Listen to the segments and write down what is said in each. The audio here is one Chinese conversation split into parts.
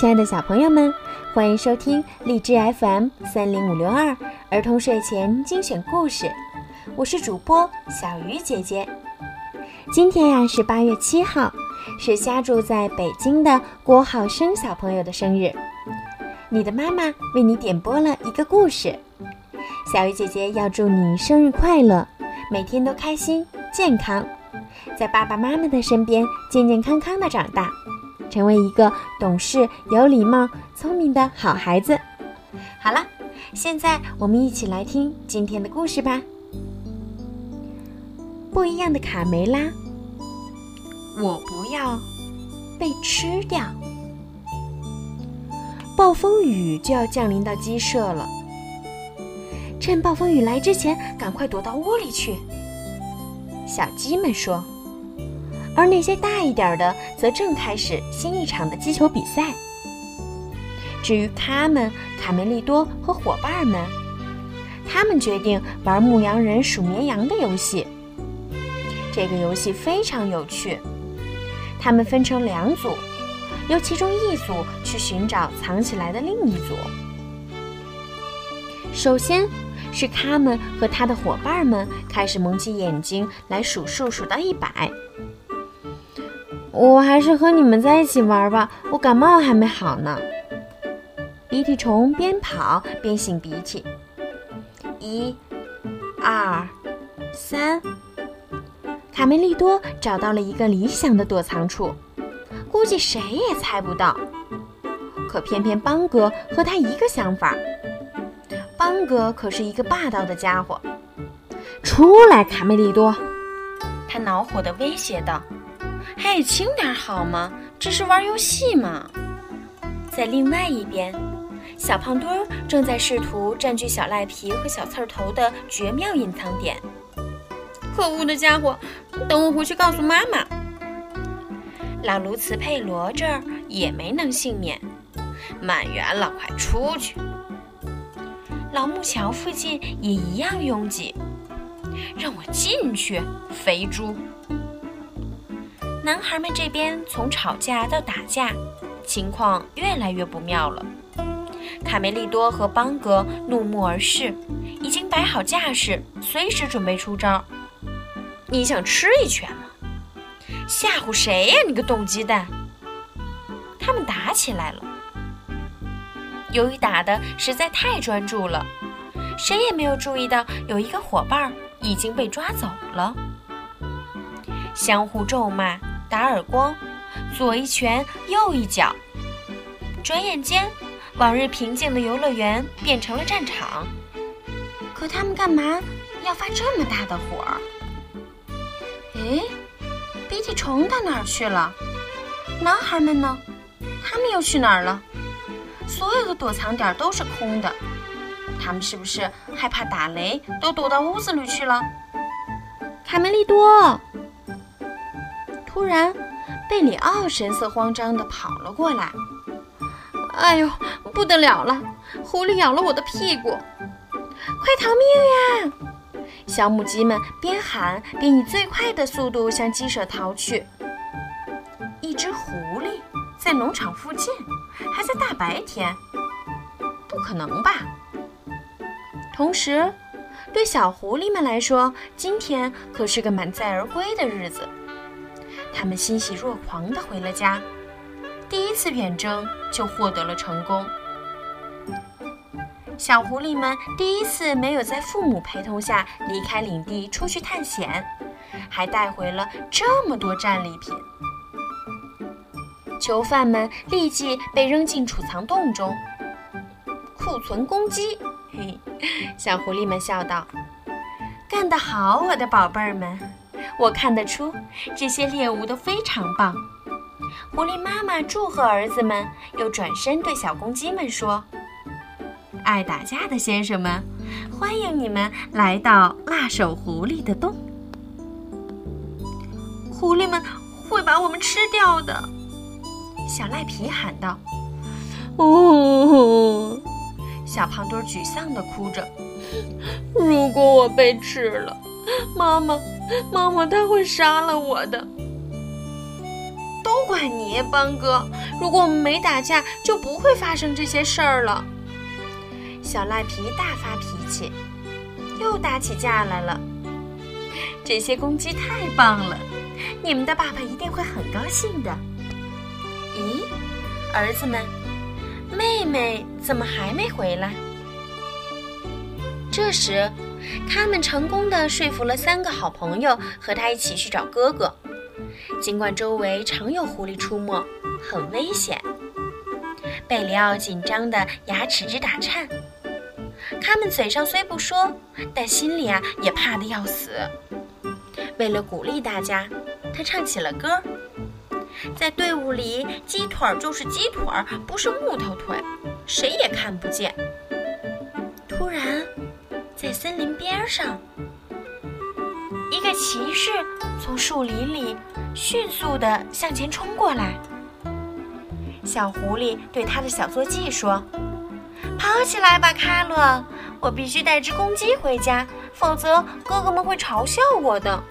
亲爱的小朋友们，欢迎收听荔枝 FM 三零五六二儿童睡前精选故事，我是主播小鱼姐姐。今天呀是八月七号，是家住在北京的郭浩生小朋友的生日。你的妈妈为你点播了一个故事，小鱼姐姐要祝你生日快乐，每天都开心健康，在爸爸妈妈的身边健健康康的长大。成为一个懂事、有礼貌、聪明的好孩子。好了，现在我们一起来听今天的故事吧。不一样的卡梅拉，我不要被吃掉。暴风雨就要降临到鸡舍了，趁暴风雨来之前，赶快躲到窝里去。小鸡们说。而那些大一点的，则正开始新一场的击球比赛。至于他们，卡梅利多和伙伴们，他们决定玩牧羊人数绵羊的游戏。这个游戏非常有趣。他们分成两组，由其中一组去寻找藏起来的另一组。首先是他们和他的伙伴们开始蒙起眼睛来数数，数到一百。我还是和你们在一起玩吧，我感冒还没好呢。鼻涕虫边跑边擤鼻涕。一、二、三，卡梅利多找到了一个理想的躲藏处，估计谁也猜不到。可偏偏邦哥和他一个想法。邦哥可是一个霸道的家伙。出来，卡梅利多！他恼火地威胁道。嘿，轻点好吗？这是玩游戏嘛。在另外一边，小胖墩儿正在试图占据小赖皮和小刺儿头的绝妙隐藏点。可恶的家伙！等我回去告诉妈妈。老卢茨佩罗这儿也没能幸免。满员了，快出去！老木桥附近也一样拥挤。让我进去，肥猪！男孩们这边从吵架到打架，情况越来越不妙了。卡梅利多和邦格怒目而视，已经摆好架势，随时准备出招。你想吃一拳吗？吓唬谁呀，你个冻鸡蛋！他们打起来了。由于打的实在太专注了，谁也没有注意到有一个伙伴已经被抓走了。相互咒骂。打耳光，左一拳，右一脚。转眼间，往日平静的游乐园变成了战场。可他们干嘛要发这么大的火？哎，鼻涕虫到哪儿去了？男孩们呢？他们又去哪儿了？所有的躲藏点都是空的。他们是不是害怕打雷，都躲到屋子里去了？卡梅利多。突然，贝里奥神色慌张地跑了过来。“哎呦，不得了了！狐狸咬了我的屁股，快逃命呀！”小母鸡们边喊边以最快的速度向鸡舍逃去。一只狐狸在农场附近，还在大白天？不可能吧！同时，对小狐狸们来说，今天可是个满载而归的日子。他们欣喜若狂地回了家，第一次远征就获得了成功。小狐狸们第一次没有在父母陪同下离开领地出去探险，还带回了这么多战利品。囚犯们立即被扔进储藏洞中，库存公鸡。嘿，小狐狸们笑道：“干得好，我的宝贝儿们！”我看得出，这些猎物都非常棒。狐狸妈妈祝贺儿子们，又转身对小公鸡们说：“爱打架的先生们，欢迎你们来到辣手狐狸的洞。狐狸们会把我们吃掉的。”小赖皮喊道。“哦！”小胖墩沮丧地哭着，“如果我被吃了，妈妈。”妈妈，他会杀了我的。都怪你，邦哥！如果我们没打架，就不会发生这些事儿了。小赖皮大发脾气，又打起架来了。这些公鸡太棒了，你们的爸爸一定会很高兴的。咦，儿子们，妹妹怎么还没回来？这时，他们成功的说服了三个好朋友和他一起去找哥哥。尽管周围常有狐狸出没，很危险，贝里奥紧张的牙齿直打颤。他们嘴上虽不说，但心里啊也怕得要死。为了鼓励大家，他唱起了歌。在队伍里，鸡腿儿就是鸡腿儿，不是木头腿，谁也看不见。森林边上，一个骑士从树林里迅速地向前冲过来。小狐狸对他的小坐骑说：“跑起来吧，卡洛！我必须带只公鸡回家，否则哥哥们会嘲笑我的。”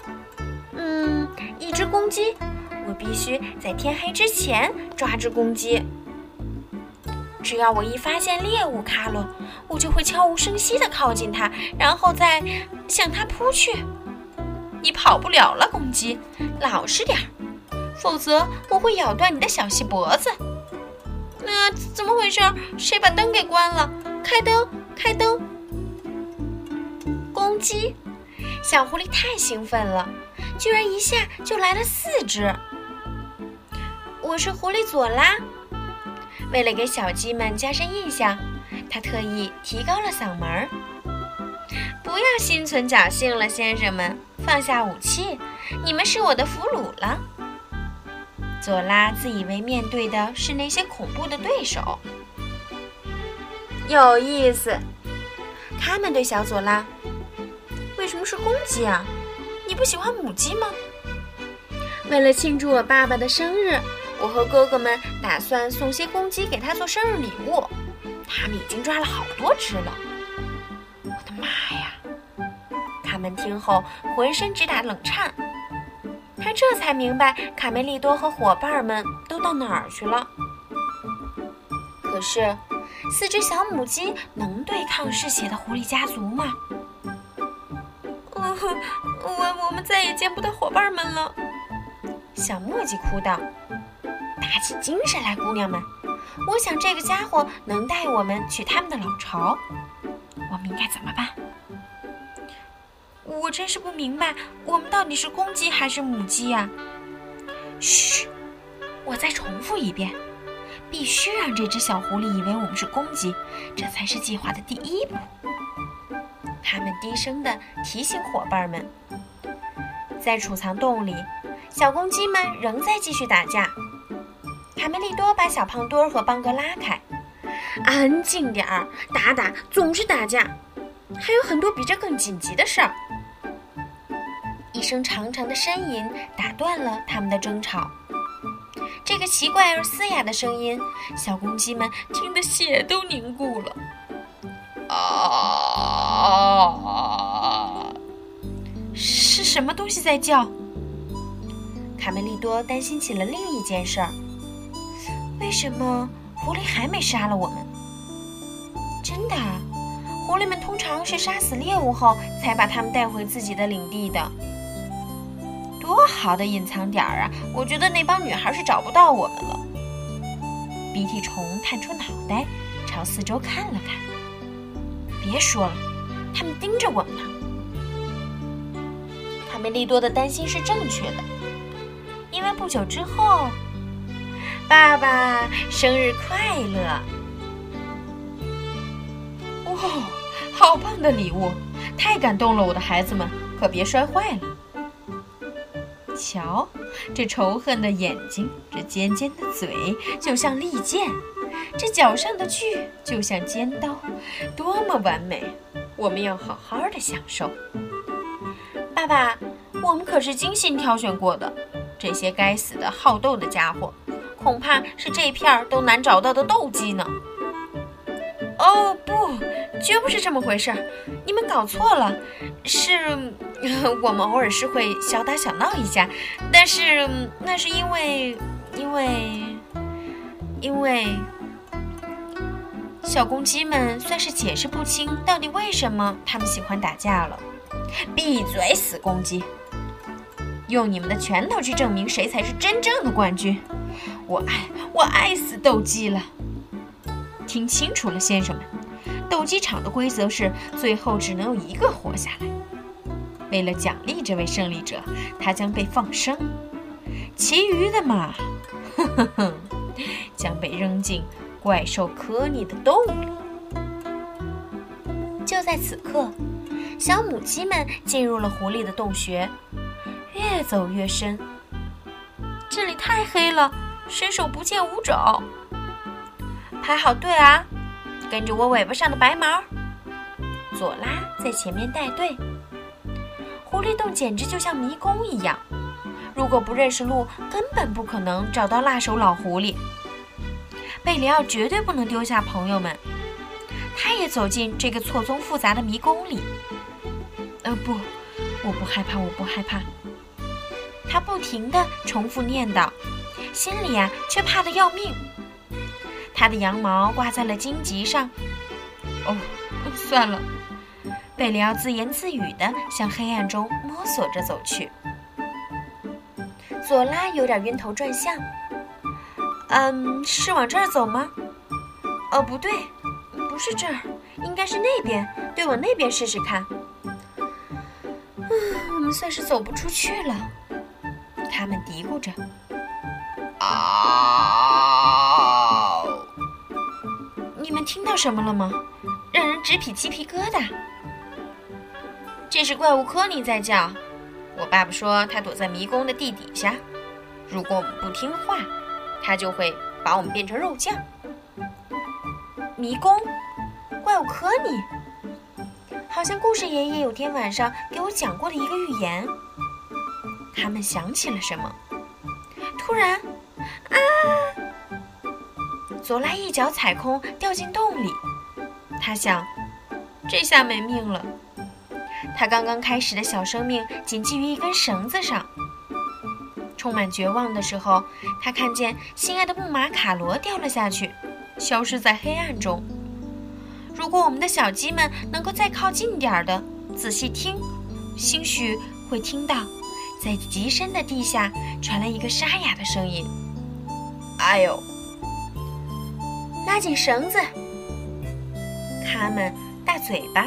嗯，一只公鸡。我必须在天黑之前抓只公鸡。只要我一发现猎物，卡洛，我就会悄无声息地靠近它，然后再向它扑去。你跑不了了，公鸡，老实点儿，否则我会咬断你的小细脖子。那怎么回事？谁把灯给关了？开灯，开灯！公鸡，小狐狸太兴奋了，居然一下就来了四只。我是狐狸佐拉。为了给小鸡们加深印象，他特意提高了嗓门儿。不要心存侥幸了，先生们，放下武器，你们是我的俘虏了。佐拉自以为面对的是那些恐怖的对手。有意思，他们对小佐拉：“为什么是公鸡啊？你不喜欢母鸡吗？”为了庆祝我爸爸的生日。我和哥哥们打算送些公鸡给他做生日礼物，他们已经抓了好多只了。我的妈呀！他们听后浑身直打冷颤。他这才明白卡梅利多和伙伴们都到哪儿去了。可是，四只小母鸡能对抗嗜血的狐狸家族吗？我我我们再也见不到伙伴们了。小墨迹哭道。打起精神来，姑娘们！我想这个家伙能带我们去他们的老巢。我们应该怎么办？我真是不明白，我们到底是公鸡还是母鸡呀？嘘，我再重复一遍，必须让这只小狐狸以为我们是公鸡，这才是计划的第一步。他们低声地提醒伙伴们，在储藏洞里，小公鸡们仍在继续打架。卡梅利多把小胖墩儿和邦哥拉开，安静点儿，打打总是打架，还有很多比这更紧急的事儿。一声长长的呻吟打断了他们的争吵。这个奇怪而嘶哑的声音，小公鸡们听得血都凝固了。啊！是什么东西在叫？卡梅利多担心起了另一件事儿。为什么狐狸还没杀了我们？真的，狐狸们通常是杀死猎物后才把它们带回自己的领地的。多好的隐藏点儿啊！我觉得那帮女孩是找不到我们了。鼻涕虫探出脑袋，朝四周看了看。别说了，他们盯着我们呢。卡梅利多的担心是正确的，因为不久之后。爸爸生日快乐！哇，好棒的礼物，太感动了，我的孩子们，可别摔坏了。瞧，这仇恨的眼睛，这尖尖的嘴，就像利剑；这脚上的锯，就像尖刀，多么完美！我们要好好的享受。爸爸，我们可是精心挑选过的，这些该死的好斗的家伙。恐怕是这片儿都难找到的斗鸡呢。哦，不，绝不是这么回事儿，你们搞错了。是，我们偶尔是会小打小闹一下，但是那是因为因为，因为小公鸡们算是解释不清到底为什么他们喜欢打架了。闭嘴，死公鸡！用你们的拳头去证明谁才是真正的冠军！我爱我爱死斗鸡了！听清楚了，先生们，斗鸡场的规则是最后只能有一个活下来。为了奖励这位胜利者，他将被放生，其余的嘛，哼哼哼，将被扔进怪兽科尼的洞里。就在此刻，小母鸡们进入了狐狸的洞穴，越走越深。这里太黑了，伸手不见五指。排好队啊，跟着我尾巴上的白毛。左拉在前面带队。狐狸洞简直就像迷宫一样，如果不认识路，根本不可能找到辣手老狐狸。贝里奥绝对不能丢下朋友们，他也走进这个错综复杂的迷宫里。呃，不，我不害怕，我不害怕。他不停地重复念叨，心里呀却怕得要命。他的羊毛挂在了荆棘上。哦，算了。贝里奥自言自语地向黑暗中摸索着走去。左拉有点晕头转向。嗯，是往这儿走吗？哦，不对，不是这儿，应该是那边。对，往那边试试看。嗯，我们算是走不出去了。他们嘀咕着。啊！你们听到什么了吗？让人直起鸡皮疙瘩。这是怪物科尼在叫，我爸爸说他躲在迷宫的地底下，如果我们不听话，他就会把我们变成肉酱。迷宫，怪物科尼，好像故事爷爷有天晚上给我讲过的一个寓言。他们想起了什么？突然，啊！佐拉一脚踩空，掉进洞里。他想，这下没命了。他刚刚开始的小生命仅系于一根绳子上。充满绝望的时候，他看见心爱的木马卡罗掉了下去，消失在黑暗中。如果我们的小鸡们能够再靠近点儿的仔细听，兴许会听到，在极深的地下传来一个沙哑的声音：“哎呦！”拉紧绳子。他们大嘴巴。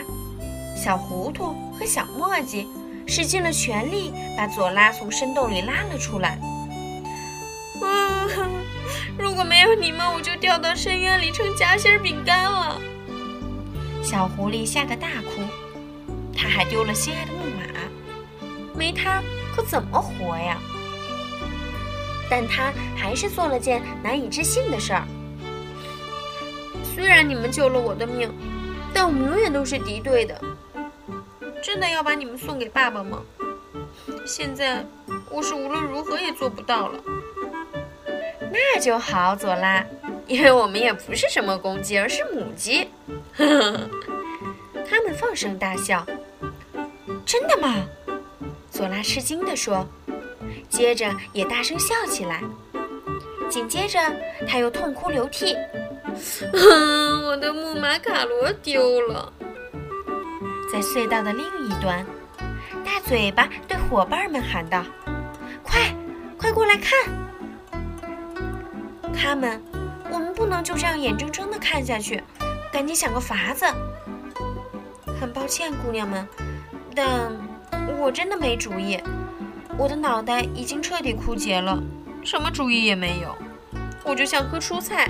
小糊涂和小墨迹使尽了全力，把左拉从深洞里拉了出来。嗯，如果没有你们，我就掉到深渊里成夹心饼干了。小狐狸吓得大哭，他还丢了心爱的木马，没它可怎么活呀？但他还是做了件难以置信的事儿。虽然你们救了我的命，但我们永远都是敌对的。真的要把你们送给爸爸吗？现在我是无论如何也做不到了。那就好，佐拉，因为我们也不是什么公鸡，而是母鸡。他们放声大笑。真的吗？佐拉吃惊地说，接着也大声笑起来。紧接着他又痛哭流涕。我的木马卡罗丢了。在隧道的另一端，大嘴巴对伙伴们喊道：“快，快过来看！他们，我们不能就这样眼睁睁的看下去，赶紧想个法子。”很抱歉，姑娘们，但我真的没主意。我的脑袋已经彻底枯竭了，什么主意也没有。我就像颗蔬菜。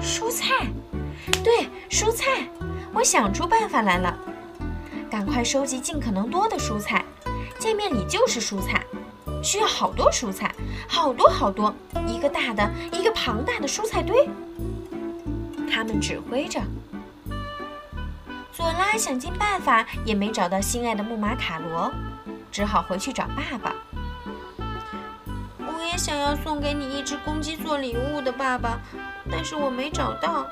蔬菜，对，蔬菜。我想出办法来了，赶快收集尽可能多的蔬菜。见面礼就是蔬菜，需要好多蔬菜，好多好多，一个大的，一个庞大的蔬菜堆。他们指挥着。佐拉想尽办法也没找到心爱的木马卡罗，只好回去找爸爸。我也想要送给你一只公鸡做礼物的，爸爸，但是我没找到。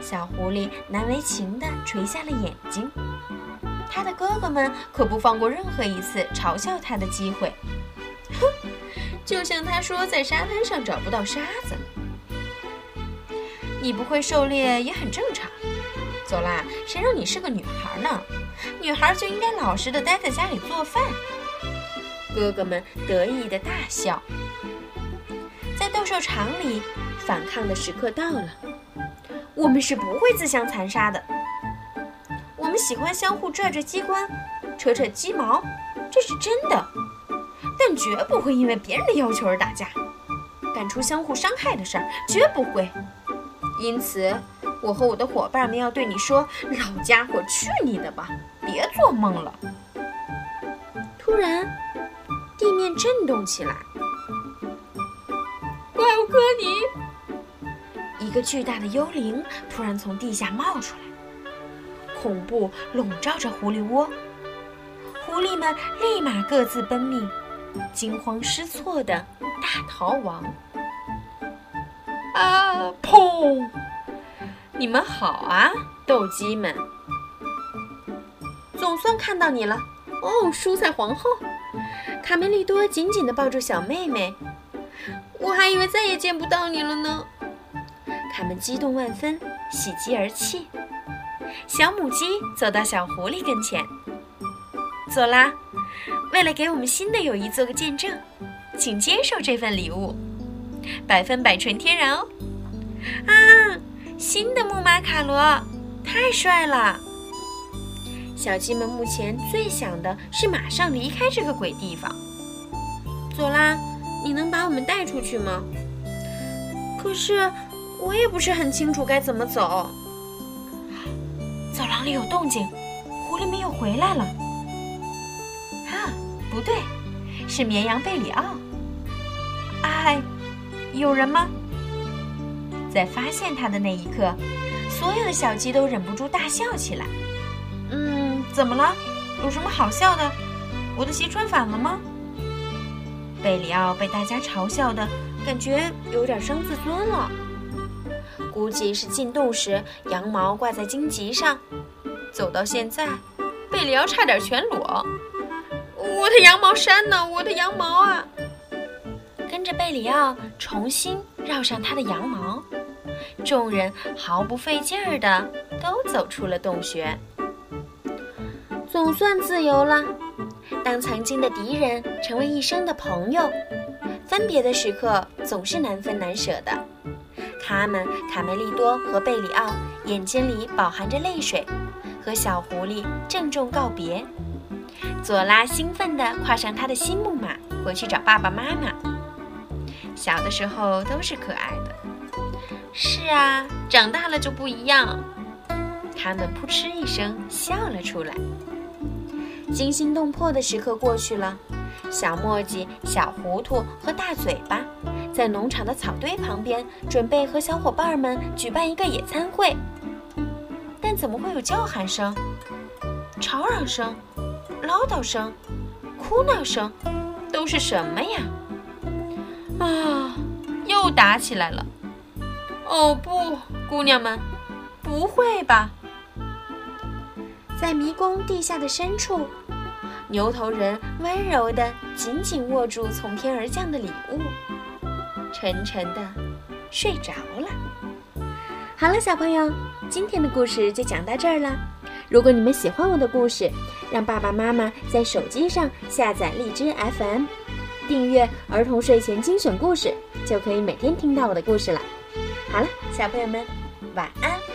小狐狸难为情地垂下了眼睛，他的哥哥们可不放过任何一次嘲笑他的机会。哼，就像他说在沙滩上找不到沙子。你不会狩猎也很正常。走啦，谁让你是个女孩呢？女孩就应该老实的待在家里做饭。哥哥们得意的大笑。在斗兽场里，反抗的时刻到了。我们是不会自相残杀的。我们喜欢相互拽拽机关，扯扯鸡毛，这是真的。但绝不会因为别人的要求而打架，干出相互伤害的事儿，绝不会。因此，我和我的伙伴们要对你说：“老家伙，去你的吧！别做梦了。”突然，地面震动起来。怪物科尼！一个巨大的幽灵突然从地下冒出来，恐怖笼罩着狐狸窝。狐狸们立马各自奔命，惊慌失措的大逃亡。啊！砰！你们好啊，斗鸡们！总算看到你了哦，蔬菜皇后！卡梅利多紧紧地抱住小妹妹，我还以为再也见不到你了呢。他们激动万分，喜极而泣。小母鸡走到小狐狸跟前，走啦！为了给我们新的友谊做个见证，请接受这份礼物，百分百纯天然哦！啊，新的木马卡罗，太帅了！小鸡们目前最想的是马上离开这个鬼地方。走啦，你能把我们带出去吗？可是。我也不是很清楚该怎么走。走廊里有动静，狐狸们又回来了。啊，不对，是绵羊贝里奥。哎，有人吗？在发现他的那一刻，所有的小鸡都忍不住大笑起来。怎么了？有什么好笑的？我的鞋穿反了吗？贝里奥被大家嘲笑的感觉有点伤自尊了。估计是进洞时羊毛挂在荆棘上，走到现在，贝里奥差点全裸。我的羊毛衫呢？我的羊毛啊！跟着贝里奥重新绕上他的羊毛，众人毫不费劲儿的都走出了洞穴，总算自由了。当曾经的敌人成为一生的朋友，分别的时刻总是难分难舍的。他们卡梅利多和贝里奥眼睛里饱含着泪水，和小狐狸郑重告别。佐拉兴奋地跨上他的新木马，回去找爸爸妈妈。小的时候都是可爱的，是啊，长大了就不一样。他们扑哧一声笑了出来。惊心动魄的时刻过去了，小墨迹、小糊涂和大嘴巴。在农场的草堆旁边，准备和小伙伴们举办一个野餐会。但怎么会有叫喊声、吵嚷声、唠叨声、哭闹声？都是什么呀？啊，又打起来了！哦不，姑娘们，不会吧？在迷宫地下的深处，牛头人温柔地紧紧握住从天而降的礼物。沉沉的睡着了。好了，小朋友，今天的故事就讲到这儿了。如果你们喜欢我的故事，让爸爸妈妈在手机上下载荔枝 FM，订阅儿童睡前精选故事，就可以每天听到我的故事了。好了，小朋友们，晚安。